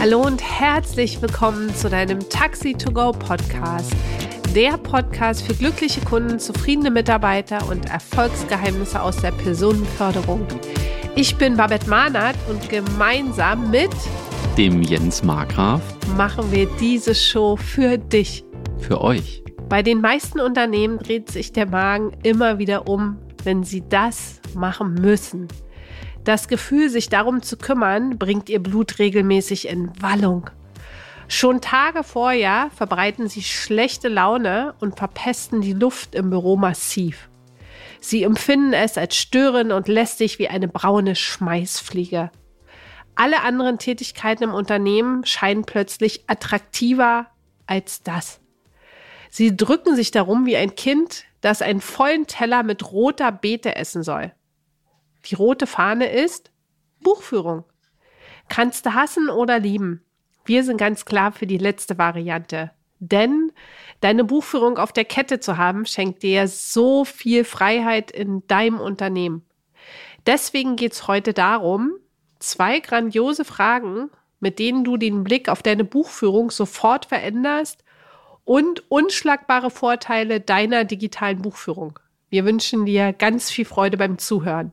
Hallo und herzlich willkommen zu deinem Taxi to Go Podcast. Der Podcast für glückliche Kunden, zufriedene Mitarbeiter und Erfolgsgeheimnisse aus der Personenförderung. Ich bin Babette Mahnert und gemeinsam mit dem Jens Markgraf machen wir diese Show für dich. Für euch. Bei den meisten Unternehmen dreht sich der Magen immer wieder um, wenn sie das machen müssen. Das Gefühl, sich darum zu kümmern, bringt ihr Blut regelmäßig in Wallung. Schon Tage vorher verbreiten sie schlechte Laune und verpesten die Luft im Büro massiv. Sie empfinden es als störend und lästig wie eine braune Schmeißfliege. Alle anderen Tätigkeiten im Unternehmen scheinen plötzlich attraktiver als das. Sie drücken sich darum wie ein Kind, das einen vollen Teller mit roter Beete essen soll. Die rote Fahne ist Buchführung. Kannst du hassen oder lieben? Wir sind ganz klar für die letzte Variante. Denn deine Buchführung auf der Kette zu haben, schenkt dir so viel Freiheit in deinem Unternehmen. Deswegen geht es heute darum, zwei grandiose Fragen, mit denen du den Blick auf deine Buchführung sofort veränderst und unschlagbare Vorteile deiner digitalen Buchführung. Wir wünschen dir ganz viel Freude beim Zuhören.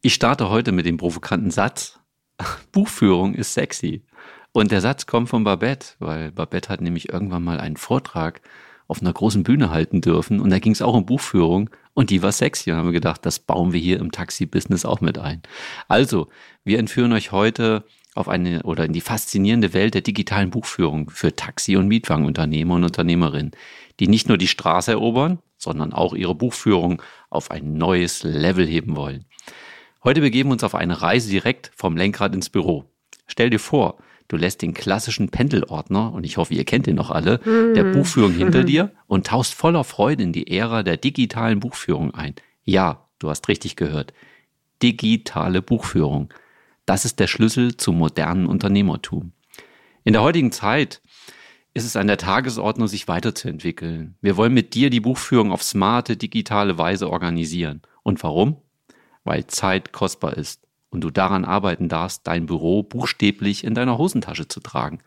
Ich starte heute mit dem provokanten Satz. Buchführung ist sexy. Und der Satz kommt von Babette, weil Babette hat nämlich irgendwann mal einen Vortrag auf einer großen Bühne halten dürfen und da ging es auch um Buchführung und die war sexy und haben wir gedacht, das bauen wir hier im Taxi-Business auch mit ein. Also, wir entführen euch heute auf eine oder in die faszinierende Welt der digitalen Buchführung für Taxi- und Mietwagenunternehmer und Unternehmerinnen, die nicht nur die Straße erobern, sondern auch ihre Buchführung auf ein neues Level heben wollen. Heute begeben wir uns auf eine Reise direkt vom Lenkrad ins Büro. Stell dir vor, du lässt den klassischen Pendelordner, und ich hoffe, ihr kennt den noch alle, der mhm. Buchführung hinter dir und tauchst voller Freude in die Ära der digitalen Buchführung ein. Ja, du hast richtig gehört. Digitale Buchführung. Das ist der Schlüssel zum modernen Unternehmertum. In der heutigen Zeit ist es an der Tagesordnung, sich weiterzuentwickeln. Wir wollen mit dir die Buchführung auf smarte, digitale Weise organisieren. Und warum? Weil Zeit kostbar ist und du daran arbeiten darfst, dein Büro buchstäblich in deiner Hosentasche zu tragen.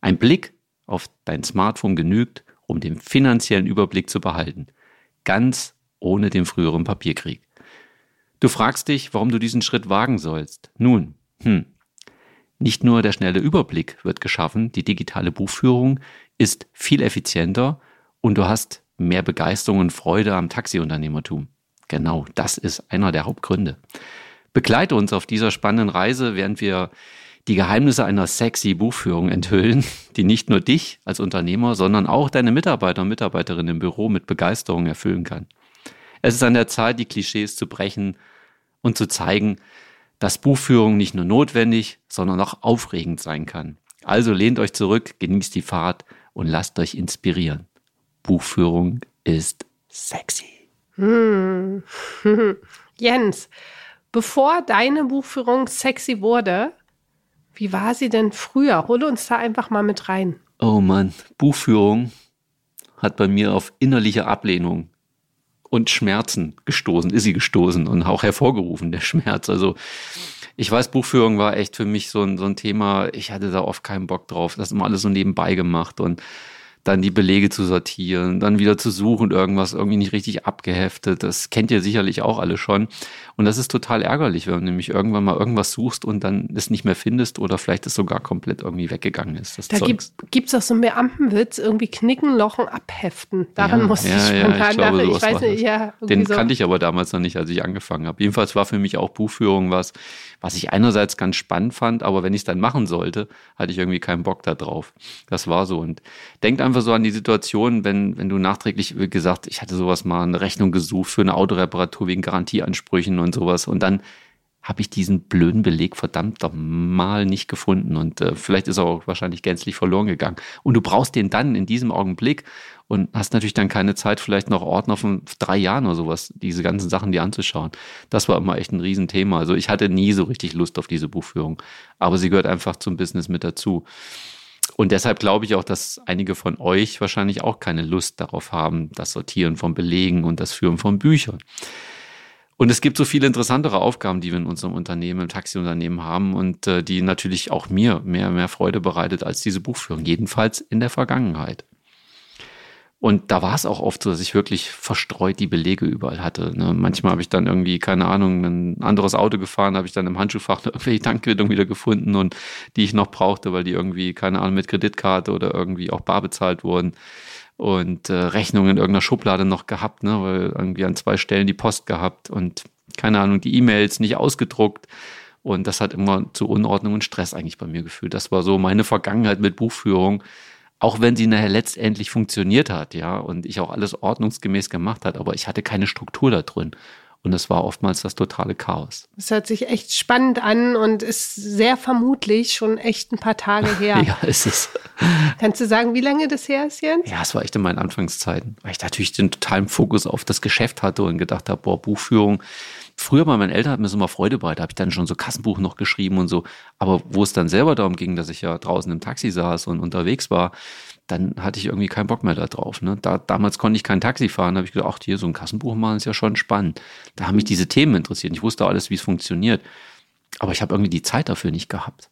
Ein Blick auf dein Smartphone genügt, um den finanziellen Überblick zu behalten, ganz ohne den früheren Papierkrieg. Du fragst dich, warum du diesen Schritt wagen sollst. Nun, hm, nicht nur der schnelle Überblick wird geschaffen, die digitale Buchführung ist viel effizienter und du hast mehr Begeisterung und Freude am Taxiunternehmertum. Genau, das ist einer der Hauptgründe. Begleite uns auf dieser spannenden Reise, während wir die Geheimnisse einer sexy Buchführung enthüllen, die nicht nur dich als Unternehmer, sondern auch deine Mitarbeiter und Mitarbeiterinnen im Büro mit Begeisterung erfüllen kann. Es ist an der Zeit, die Klischees zu brechen und zu zeigen, dass Buchführung nicht nur notwendig, sondern auch aufregend sein kann. Also lehnt euch zurück, genießt die Fahrt und lasst euch inspirieren. Buchführung ist sexy. Hm. Jens, bevor deine Buchführung sexy wurde, wie war sie denn früher? Hole uns da einfach mal mit rein. Oh Mann, Buchführung hat bei mir auf innerliche Ablehnung und Schmerzen gestoßen, ist sie gestoßen und auch hervorgerufen, der Schmerz. Also ich weiß, Buchführung war echt für mich so ein, so ein Thema, ich hatte da oft keinen Bock drauf. Das immer alles so nebenbei gemacht und dann die Belege zu sortieren, dann wieder zu suchen, irgendwas irgendwie nicht richtig abgeheftet. Das kennt ihr sicherlich auch alle schon. Und das ist total ärgerlich, wenn du nämlich irgendwann mal irgendwas suchst und dann es nicht mehr findest oder vielleicht es sogar komplett irgendwie weggegangen ist. da gibt es auch so einen Beamtenwitz, irgendwie knicken, lochen, abheften. Daran ja, musste ja, ich spontan ja, ich glaube, ich weiß nicht, ja. Den so. kannte ich aber damals noch nicht, als ich angefangen habe. Jedenfalls war für mich auch Buchführung was, was ich einerseits ganz spannend fand, aber wenn ich es dann machen sollte, hatte ich irgendwie keinen Bock da drauf. Das war so. Und denkt einfach so an die Situation, wenn, wenn du nachträglich, wie gesagt, ich hatte sowas mal eine Rechnung gesucht für eine Autoreparatur wegen Garantieansprüchen und sowas. Und dann habe ich diesen blöden Beleg verdammt mal nicht gefunden und äh, vielleicht ist er auch wahrscheinlich gänzlich verloren gegangen. Und du brauchst den dann in diesem Augenblick und hast natürlich dann keine Zeit, vielleicht noch Ordner von drei Jahren oder sowas, diese ganzen Sachen dir anzuschauen. Das war immer echt ein Riesenthema. Also ich hatte nie so richtig Lust auf diese Buchführung, aber sie gehört einfach zum Business mit dazu. Und deshalb glaube ich auch, dass einige von euch wahrscheinlich auch keine Lust darauf haben, das Sortieren von Belegen und das Führen von Büchern. Und es gibt so viele interessantere Aufgaben, die wir in unserem Unternehmen, im Taxiunternehmen haben und äh, die natürlich auch mir mehr, mehr Freude bereitet als diese Buchführung, jedenfalls in der Vergangenheit. Und da war es auch oft so, dass ich wirklich verstreut die Belege überall hatte. Ne? Manchmal habe ich dann irgendwie, keine Ahnung, ein anderes Auto gefahren, habe ich dann im Handschuhfach irgendwelche Tankquittungen wieder gefunden und die ich noch brauchte, weil die irgendwie, keine Ahnung, mit Kreditkarte oder irgendwie auch bar bezahlt wurden. Und äh, Rechnungen in irgendeiner Schublade noch gehabt, ne? weil irgendwie an zwei Stellen die Post gehabt und keine Ahnung, die E-Mails nicht ausgedruckt. Und das hat immer zu Unordnung und Stress eigentlich bei mir geführt. Das war so meine Vergangenheit mit Buchführung auch wenn sie nachher letztendlich funktioniert hat, ja, und ich auch alles ordnungsgemäß gemacht hat, aber ich hatte keine Struktur da drin. Und es war oftmals das totale Chaos. Es hört sich echt spannend an und ist sehr vermutlich schon echt ein paar Tage her. ja, ist es. Kannst du sagen, wie lange das her ist, Jens? Ja, es war echt in meinen Anfangszeiten, weil ich natürlich den totalen Fokus auf das Geschäft hatte und gedacht habe, boah, Buchführung, Früher bei meinen Eltern hat mir das immer Freude bereitet, habe ich dann schon so Kassenbuch noch geschrieben und so. Aber wo es dann selber darum ging, dass ich ja draußen im Taxi saß und unterwegs war, dann hatte ich irgendwie keinen Bock mehr da drauf. Ne? Da, damals konnte ich kein Taxi fahren, da habe ich gedacht, ach, hier so ein Kassenbuch machen ist ja schon spannend. Da haben mich diese Themen interessiert. Ich wusste alles, wie es funktioniert. Aber ich habe irgendwie die Zeit dafür nicht gehabt.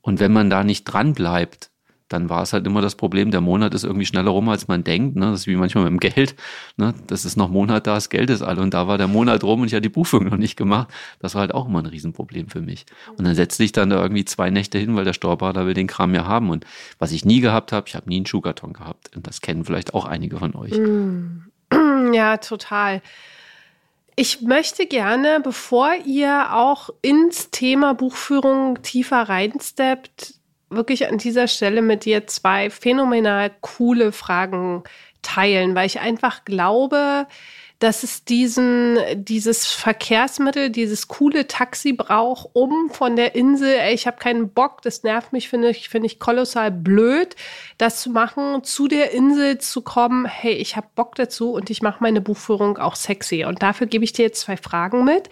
Und wenn man da nicht dran bleibt, dann war es halt immer das Problem, der Monat ist irgendwie schneller rum, als man denkt. Ne? Das ist wie manchmal mit dem Geld. Ne? Das ist noch Monat da, das Geld ist alle. Und da war der Monat rum und ich hatte die Buchführung noch nicht gemacht. Das war halt auch immer ein Riesenproblem für mich. Und dann setzte ich dann da irgendwie zwei Nächte hin, weil der Steuerberater will den Kram ja haben. Und was ich nie gehabt habe, ich habe nie einen Schuhkarton gehabt. Und das kennen vielleicht auch einige von euch. Mm. Ja, total. Ich möchte gerne, bevor ihr auch ins Thema Buchführung tiefer reinsteppt, wirklich an dieser Stelle mit dir zwei phänomenal coole Fragen teilen, weil ich einfach glaube, dass es diesen, dieses Verkehrsmittel, dieses coole Taxi braucht, um von der Insel, ey, ich habe keinen Bock, das nervt mich, finde ich, finde ich kolossal blöd, das zu machen, zu der Insel zu kommen, hey, ich habe Bock dazu und ich mache meine Buchführung auch sexy. Und dafür gebe ich dir jetzt zwei Fragen mit.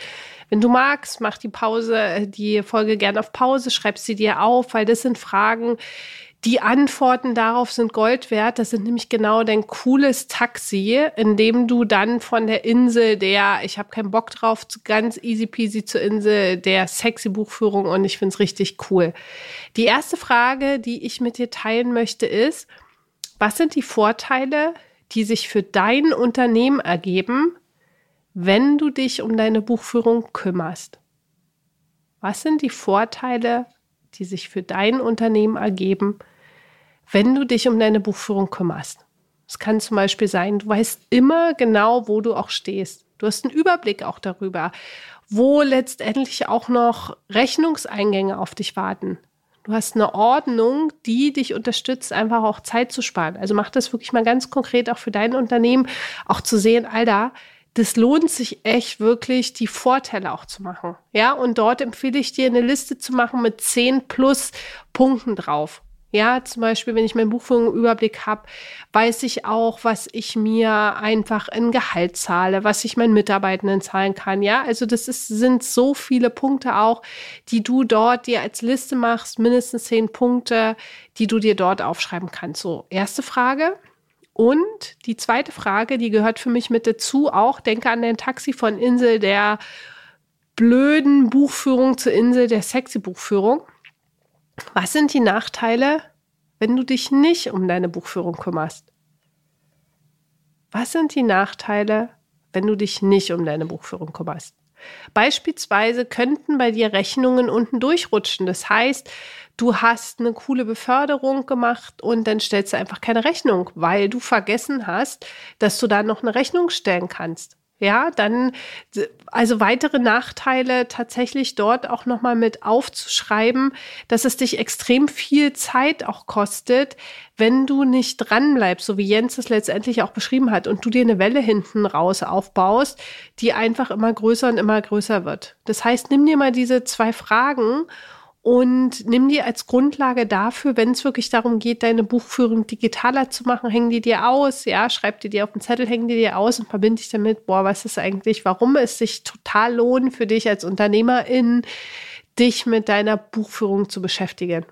Wenn du magst, mach die Pause, die Folge gerne auf Pause, schreib sie dir auf, weil das sind Fragen, die Antworten darauf sind Gold wert. Das sind nämlich genau dein cooles Taxi, in dem du dann von der Insel der, ich habe keinen Bock drauf, ganz easy peasy zur Insel der sexy Buchführung und ich finde es richtig cool. Die erste Frage, die ich mit dir teilen möchte, ist, was sind die Vorteile, die sich für dein Unternehmen ergeben, wenn du dich um deine Buchführung kümmerst? Was sind die Vorteile, die sich für dein Unternehmen ergeben, wenn du dich um deine Buchführung kümmerst? Es kann zum Beispiel sein, du weißt immer genau, wo du auch stehst. Du hast einen Überblick auch darüber, wo letztendlich auch noch Rechnungseingänge auf dich warten. Du hast eine Ordnung, die dich unterstützt, einfach auch Zeit zu sparen. Also mach das wirklich mal ganz konkret auch für dein Unternehmen, auch zu sehen, Alter, das lohnt sich echt wirklich, die Vorteile auch zu machen. Ja, und dort empfehle ich dir eine Liste zu machen mit 10 plus Punkten drauf. Ja, zum Beispiel, wenn ich meinen Buchführungsüberblick habe, weiß ich auch, was ich mir einfach in Gehalt zahle, was ich meinen Mitarbeitenden zahlen kann. Ja, also das ist, sind so viele Punkte auch, die du dort dir als Liste machst, mindestens zehn Punkte, die du dir dort aufschreiben kannst. So, erste Frage. Und die zweite Frage, die gehört für mich mit dazu, auch denke an den Taxi von Insel der blöden Buchführung zur Insel der sexy Buchführung. Was sind die Nachteile, wenn du dich nicht um deine Buchführung kümmerst? Was sind die Nachteile, wenn du dich nicht um deine Buchführung kümmerst? Beispielsweise könnten bei dir Rechnungen unten durchrutschen. Das heißt, du hast eine coole Beförderung gemacht und dann stellst du einfach keine Rechnung, weil du vergessen hast, dass du da noch eine Rechnung stellen kannst. Ja, dann also weitere Nachteile tatsächlich dort auch noch mal mit aufzuschreiben, dass es dich extrem viel Zeit auch kostet, wenn du nicht dran bleibst, so wie Jens es letztendlich auch beschrieben hat und du dir eine Welle hinten raus aufbaust, die einfach immer größer und immer größer wird. Das heißt, nimm dir mal diese zwei Fragen und nimm die als Grundlage dafür, wenn es wirklich darum geht, deine Buchführung digitaler zu machen, häng die dir aus, ja, schreib die dir auf den Zettel, häng die dir aus und verbinde dich damit, boah, was ist eigentlich, warum es sich total lohnt für dich als Unternehmerin, dich mit deiner Buchführung zu beschäftigen.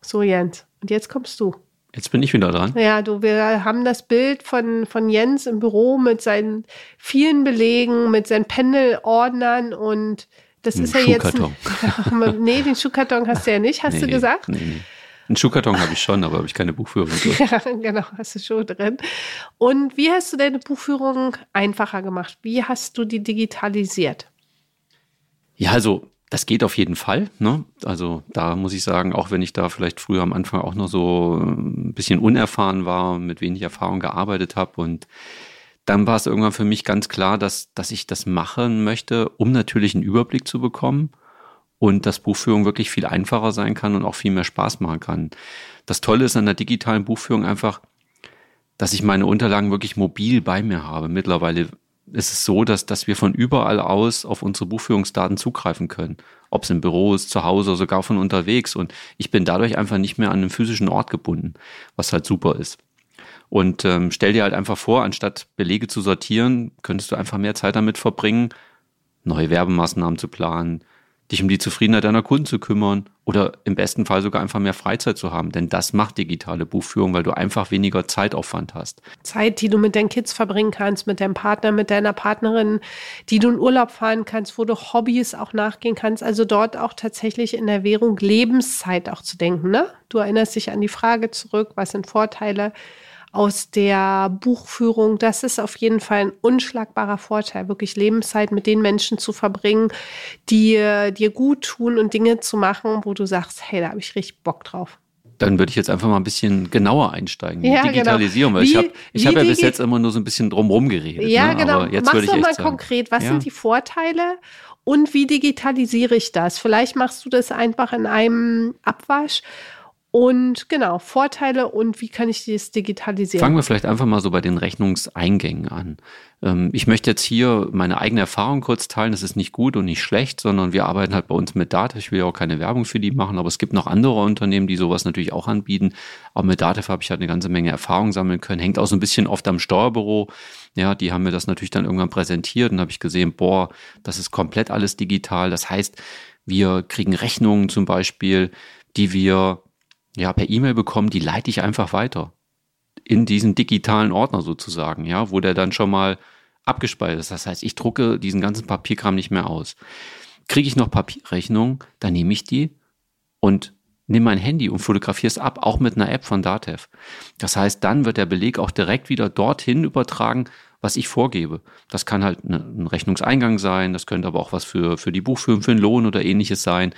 So, Jens, und jetzt kommst du. Jetzt bin ich wieder dran. Ja, du, wir haben das Bild von, von Jens im Büro mit seinen vielen Belegen, mit seinen Pendelordnern und das Ein ist ja jetzt. Schuhkarton. nee, den Schuhkarton hast du ja nicht, hast Nee, du gesagt? Nee, nee. Einen Schuhkarton habe ich schon, aber habe ich keine Buchführung. drin. Ja, genau, hast du schon drin. Und wie hast du deine Buchführung einfacher gemacht? Wie hast du die digitalisiert? Ja, also das geht auf jeden Fall. Ne? Also da muss ich sagen, auch wenn ich da vielleicht früher am Anfang auch noch so ein bisschen unerfahren war, mit wenig Erfahrung gearbeitet habe und dann war es irgendwann für mich ganz klar, dass, dass ich das machen möchte, um natürlich einen Überblick zu bekommen und dass Buchführung wirklich viel einfacher sein kann und auch viel mehr Spaß machen kann. Das Tolle ist an der digitalen Buchführung einfach, dass ich meine Unterlagen wirklich mobil bei mir habe. Mittlerweile ist es so, dass, dass wir von überall aus auf unsere Buchführungsdaten zugreifen können. Ob es im Büro ist, zu Hause sogar von unterwegs. Und ich bin dadurch einfach nicht mehr an einen physischen Ort gebunden, was halt super ist. Und ähm, stell dir halt einfach vor, anstatt Belege zu sortieren, könntest du einfach mehr Zeit damit verbringen, neue Werbemaßnahmen zu planen, dich um die Zufriedenheit deiner Kunden zu kümmern oder im besten Fall sogar einfach mehr Freizeit zu haben. Denn das macht digitale Buchführung, weil du einfach weniger Zeitaufwand hast. Zeit, die du mit deinen Kids verbringen kannst, mit deinem Partner, mit deiner Partnerin, die du in Urlaub fahren kannst, wo du Hobbys auch nachgehen kannst. Also dort auch tatsächlich in der Währung Lebenszeit auch zu denken. Ne? Du erinnerst dich an die Frage zurück, was sind Vorteile aus der Buchführung. Das ist auf jeden Fall ein unschlagbarer Vorteil, wirklich Lebenszeit mit den Menschen zu verbringen, die äh, dir gut tun und Dinge zu machen, wo du sagst, hey, da habe ich richtig Bock drauf. Dann würde ich jetzt einfach mal ein bisschen genauer einsteigen. Ja, mit Digitalisierung, genau. weil ich Wie- habe ich wie hab ja bis jetzt immer nur so ein bisschen drumherum geredet. Ja, ne? genau. Aber jetzt Mach's würde ich doch mal sagen, konkret. Was ja. sind die Vorteile und wie digitalisiere ich das? Vielleicht machst du das einfach in einem Abwasch. Und genau, Vorteile und wie kann ich das digitalisieren? Fangen wir vielleicht einfach mal so bei den Rechnungseingängen an. Ähm, Ich möchte jetzt hier meine eigene Erfahrung kurz teilen. Das ist nicht gut und nicht schlecht, sondern wir arbeiten halt bei uns mit Datev. Ich will ja auch keine Werbung für die machen, aber es gibt noch andere Unternehmen, die sowas natürlich auch anbieten. Aber mit Datev habe ich halt eine ganze Menge Erfahrung sammeln können. Hängt auch so ein bisschen oft am Steuerbüro. Ja, die haben mir das natürlich dann irgendwann präsentiert und habe ich gesehen, boah, das ist komplett alles digital. Das heißt, wir kriegen Rechnungen zum Beispiel, die wir ja per E-Mail bekommen, die leite ich einfach weiter in diesen digitalen Ordner sozusagen, ja, wo der dann schon mal abgespeichert ist. Das heißt, ich drucke diesen ganzen Papierkram nicht mehr aus. Kriege ich noch Papierrechnung, dann nehme ich die und nehme mein Handy und fotografiere es ab, auch mit einer App von Datev. Das heißt, dann wird der Beleg auch direkt wieder dorthin übertragen, was ich vorgebe. Das kann halt ne- ein Rechnungseingang sein, das könnte aber auch was für, für die Buchführung, für den Lohn oder ähnliches sein.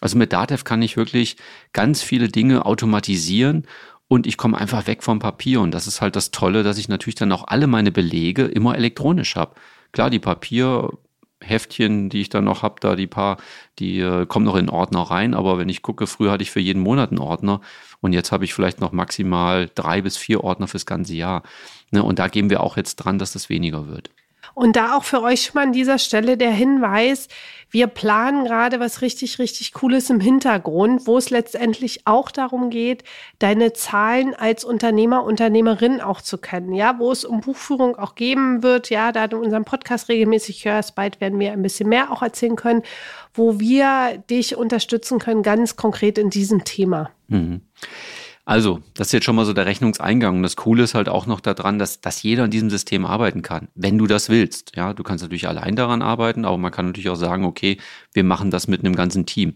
Also mit Datev kann ich wirklich ganz viele Dinge automatisieren und ich komme einfach weg vom Papier. Und das ist halt das Tolle, dass ich natürlich dann auch alle meine Belege immer elektronisch habe. Klar, die Papierheftchen, die ich dann noch habe, da die paar, die äh, kommen noch in Ordner rein. Aber wenn ich gucke, früher hatte ich für jeden Monat einen Ordner und jetzt habe ich vielleicht noch maximal drei bis vier Ordner fürs ganze Jahr. Ne? Und da gehen wir auch jetzt dran, dass das weniger wird. Und da auch für euch schon mal an dieser Stelle der Hinweis, wir planen gerade was richtig, richtig Cooles im Hintergrund, wo es letztendlich auch darum geht, deine Zahlen als Unternehmer, Unternehmerin auch zu kennen. Ja, wo es um Buchführung auch geben wird. Ja, da du unseren Podcast regelmäßig hörst, bald werden wir ein bisschen mehr auch erzählen können, wo wir dich unterstützen können, ganz konkret in diesem Thema. Mhm. Also, das ist jetzt schon mal so der Rechnungseingang. Und das Coole ist halt auch noch daran, dass, dass jeder in diesem System arbeiten kann, wenn du das willst. Ja, du kannst natürlich allein daran arbeiten, aber man kann natürlich auch sagen, okay, wir machen das mit einem ganzen Team.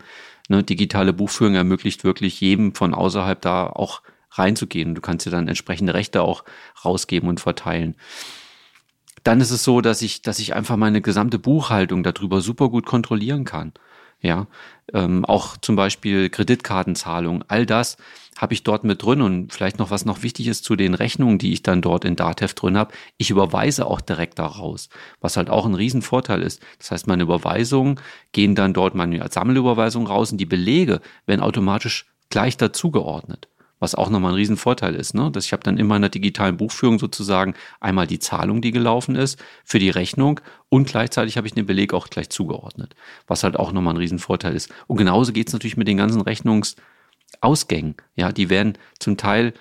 Ne, digitale Buchführung ermöglicht wirklich jedem von außerhalb da auch reinzugehen. Du kannst dir dann entsprechende Rechte auch rausgeben und verteilen. Dann ist es so, dass ich, dass ich einfach meine gesamte Buchhaltung darüber super gut kontrollieren kann. Ja, ähm, auch zum Beispiel Kreditkartenzahlung, all das habe ich dort mit drin und vielleicht noch was noch wichtig ist zu den Rechnungen, die ich dann dort in Datev drin habe. Ich überweise auch direkt daraus, was halt auch ein Riesenvorteil ist. Das heißt, meine Überweisungen gehen dann dort meine als Sammelüberweisung raus und die Belege werden automatisch gleich dazugeordnet. Was auch nochmal ein Riesenvorteil ist, ne? Dass ich habe dann in meiner digitalen Buchführung sozusagen einmal die Zahlung, die gelaufen ist, für die Rechnung und gleichzeitig habe ich den Beleg auch gleich zugeordnet. Was halt auch nochmal ein Riesenvorteil ist. Und genauso geht es natürlich mit den ganzen Rechnungsausgängen. Ja, die werden zum Teil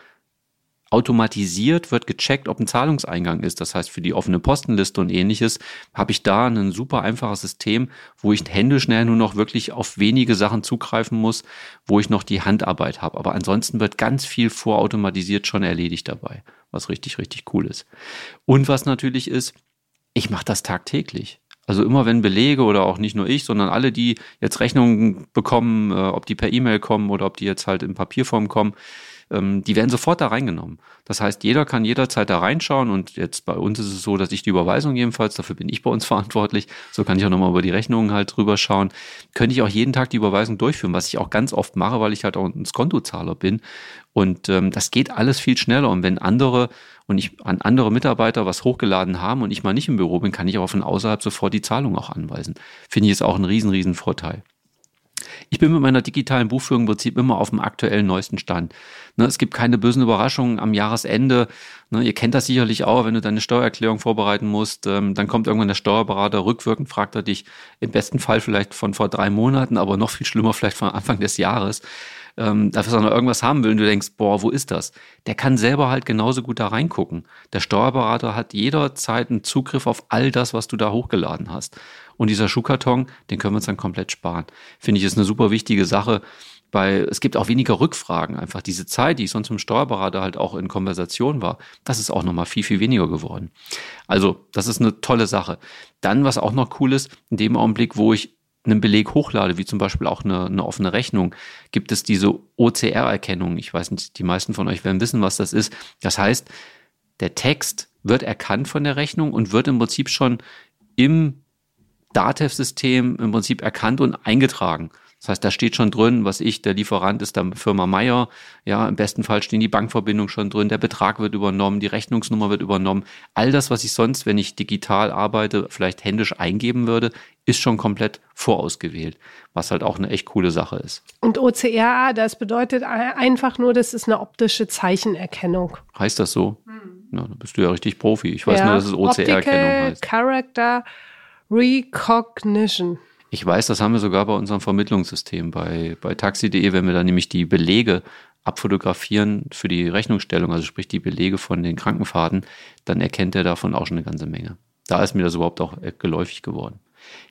automatisiert wird gecheckt, ob ein Zahlungseingang ist. Das heißt, für die offene Postenliste und ähnliches habe ich da ein super einfaches System, wo ich händeschnell nur noch wirklich auf wenige Sachen zugreifen muss, wo ich noch die Handarbeit habe. Aber ansonsten wird ganz viel vorautomatisiert schon erledigt dabei, was richtig, richtig cool ist. Und was natürlich ist, ich mache das tagtäglich. Also immer wenn Belege oder auch nicht nur ich, sondern alle, die jetzt Rechnungen bekommen, äh, ob die per E-Mail kommen oder ob die jetzt halt in Papierform kommen, ähm, die werden sofort da reingenommen. Das heißt, jeder kann jederzeit da reinschauen und jetzt bei uns ist es so, dass ich die Überweisung jedenfalls, dafür bin ich bei uns verantwortlich, so kann ich auch nochmal über die Rechnungen halt drüber schauen, könnte ich auch jeden Tag die Überweisung durchführen, was ich auch ganz oft mache, weil ich halt auch ein Skontozahler bin und ähm, das geht alles viel schneller und wenn andere und ich an andere Mitarbeiter was hochgeladen haben und ich mal nicht im Büro bin, kann ich aber von außerhalb sofort die Zahlung auch anweisen. Finde ich jetzt auch ein riesen, riesen Vorteil. Ich bin mit meiner digitalen Buchführung im Prinzip immer auf dem aktuellen neuesten Stand. Ne, es gibt keine bösen Überraschungen am Jahresende. Ne, ihr kennt das sicherlich auch, wenn du deine Steuererklärung vorbereiten musst, ähm, dann kommt irgendwann der Steuerberater rückwirkend, fragt er dich im besten Fall vielleicht von vor drei Monaten, aber noch viel schlimmer vielleicht von Anfang des Jahres ähm, dafür noch irgendwas haben will und du denkst, boah, wo ist das? Der kann selber halt genauso gut da reingucken. Der Steuerberater hat jederzeit einen Zugriff auf all das, was du da hochgeladen hast. Und dieser Schuhkarton, den können wir uns dann komplett sparen. Finde ich, ist eine super wichtige Sache weil es gibt auch weniger Rückfragen. Einfach diese Zeit, die ich sonst mit dem Steuerberater halt auch in Konversation war, das ist auch nochmal viel, viel weniger geworden. Also, das ist eine tolle Sache. Dann, was auch noch cool ist, in dem Augenblick, wo ich einen Beleg hochlade, wie zum Beispiel auch eine, eine offene Rechnung, gibt es diese OCR-Erkennung. Ich weiß nicht, die meisten von euch werden wissen, was das ist. Das heißt, der Text wird erkannt von der Rechnung und wird im Prinzip schon im Datev-System im Prinzip erkannt und eingetragen. Das heißt, da steht schon drin, was ich, der Lieferant ist der Firma Meier. Ja, im besten Fall stehen die Bankverbindungen schon drin, der Betrag wird übernommen, die Rechnungsnummer wird übernommen. All das, was ich sonst, wenn ich digital arbeite, vielleicht händisch eingeben würde, ist schon komplett vorausgewählt, was halt auch eine echt coole Sache ist. Und OCR, das bedeutet einfach nur, das ist eine optische Zeichenerkennung. Heißt das so? Hm. Na, da bist du ja richtig Profi. Ich weiß ja. nur, dass es OCR-Erkennung heißt. Character Recognition. Ich weiß, das haben wir sogar bei unserem Vermittlungssystem, bei, bei taxi.de, wenn wir da nämlich die Belege abfotografieren für die Rechnungsstellung, also sprich die Belege von den Krankenfahrten, dann erkennt er davon auch schon eine ganze Menge. Da ist mir das überhaupt auch geläufig geworden.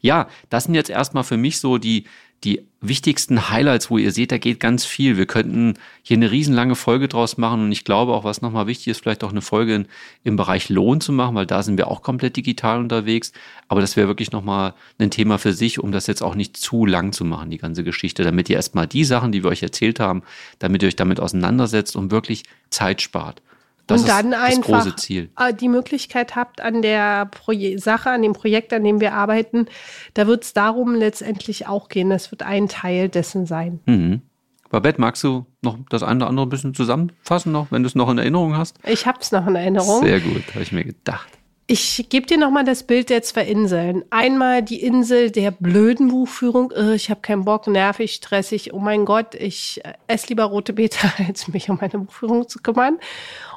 Ja, das sind jetzt erstmal für mich so die, die wichtigsten Highlights, wo ihr seht, da geht ganz viel. Wir könnten hier eine riesenlange Folge draus machen und ich glaube auch, was nochmal wichtig ist, vielleicht auch eine Folge in, im Bereich Lohn zu machen, weil da sind wir auch komplett digital unterwegs. Aber das wäre wirklich nochmal ein Thema für sich, um das jetzt auch nicht zu lang zu machen, die ganze Geschichte, damit ihr erstmal die Sachen, die wir euch erzählt haben, damit ihr euch damit auseinandersetzt und wirklich Zeit spart. Das und dann einfach äh, die Möglichkeit habt an der Proje Sache, an dem Projekt, an dem wir arbeiten, da wird es darum letztendlich auch gehen. Das wird ein Teil dessen sein. Mhm. Babette, magst du noch das eine oder andere ein bisschen zusammenfassen, noch, wenn du es noch in Erinnerung hast? Ich habe es noch in Erinnerung. Sehr gut, habe ich mir gedacht. Ich gebe dir nochmal das Bild der zwei Inseln. Einmal die Insel der blöden Buchführung. Ich habe keinen Bock, nervig, stressig. Oh mein Gott, ich esse lieber rote Beete, als mich um meine Buchführung zu kümmern.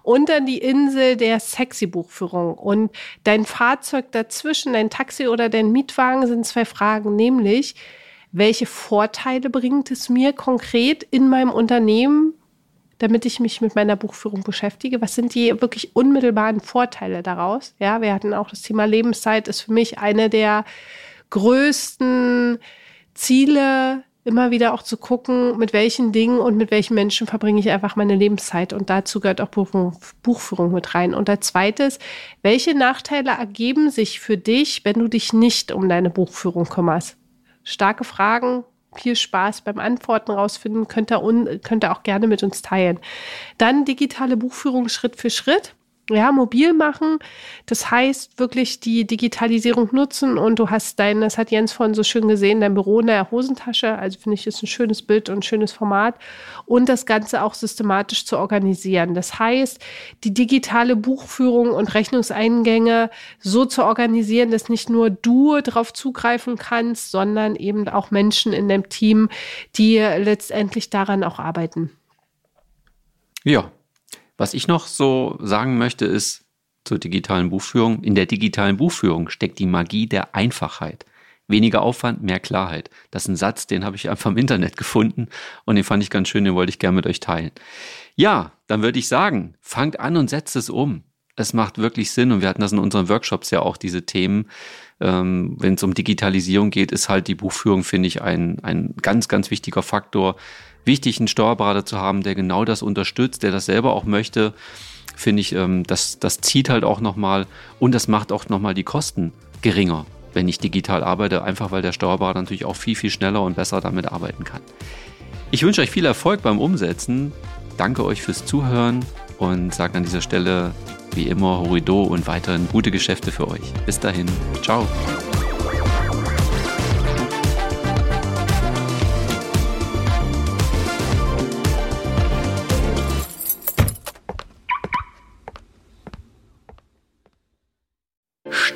Und dann die Insel der sexy Buchführung. Und dein Fahrzeug dazwischen, dein Taxi oder dein Mietwagen sind zwei Fragen, nämlich welche Vorteile bringt es mir konkret in meinem Unternehmen damit ich mich mit meiner Buchführung beschäftige? Was sind die wirklich unmittelbaren Vorteile daraus? Ja, wir hatten auch das Thema Lebenszeit ist für mich eine der größten Ziele, immer wieder auch zu gucken, mit welchen Dingen und mit welchen Menschen verbringe ich einfach meine Lebenszeit. Und dazu gehört auch Buchführung mit rein. Und als zweites, welche Nachteile ergeben sich für dich, wenn du dich nicht um deine Buchführung kümmerst? Starke Fragen, viel Spaß beim Antworten rausfinden, könnt ihr, könnt ihr auch gerne mit uns teilen. Dann digitale Buchführung Schritt für Schritt ja, mobil machen. Das heißt, wirklich die Digitalisierung nutzen und du hast dein, das hat Jens vorhin so schön gesehen, dein Büro in der Hosentasche. Also finde ich, ist ein schönes Bild und ein schönes Format. Und das Ganze auch systematisch zu organisieren. Das heißt, die digitale Buchführung und Rechnungseingänge so zu organisieren, dass nicht nur du darauf zugreifen kannst, sondern eben auch Menschen in deinem Team, die letztendlich daran auch arbeiten. Ja, was ich noch so sagen möchte, ist zur digitalen Buchführung. In der digitalen Buchführung steckt die Magie der Einfachheit. Weniger Aufwand, mehr Klarheit. Das ist ein Satz, den habe ich einfach im Internet gefunden und den fand ich ganz schön, den wollte ich gerne mit euch teilen. Ja, dann würde ich sagen, fangt an und setzt es um. Es macht wirklich Sinn und wir hatten das in unseren Workshops ja auch, diese Themen. Ähm, Wenn es um Digitalisierung geht, ist halt die Buchführung, finde ich, ein, ein ganz, ganz wichtiger Faktor. Wichtig, einen Steuerberater zu haben, der genau das unterstützt, der das selber auch möchte, finde ich, ähm, das, das zieht halt auch nochmal und das macht auch nochmal die Kosten geringer, wenn ich digital arbeite, einfach weil der Steuerberater natürlich auch viel, viel schneller und besser damit arbeiten kann. Ich wünsche euch viel Erfolg beim Umsetzen. Danke euch fürs Zuhören und sage an dieser Stelle wie immer Horido und weiterhin gute Geschäfte für euch. Bis dahin, ciao.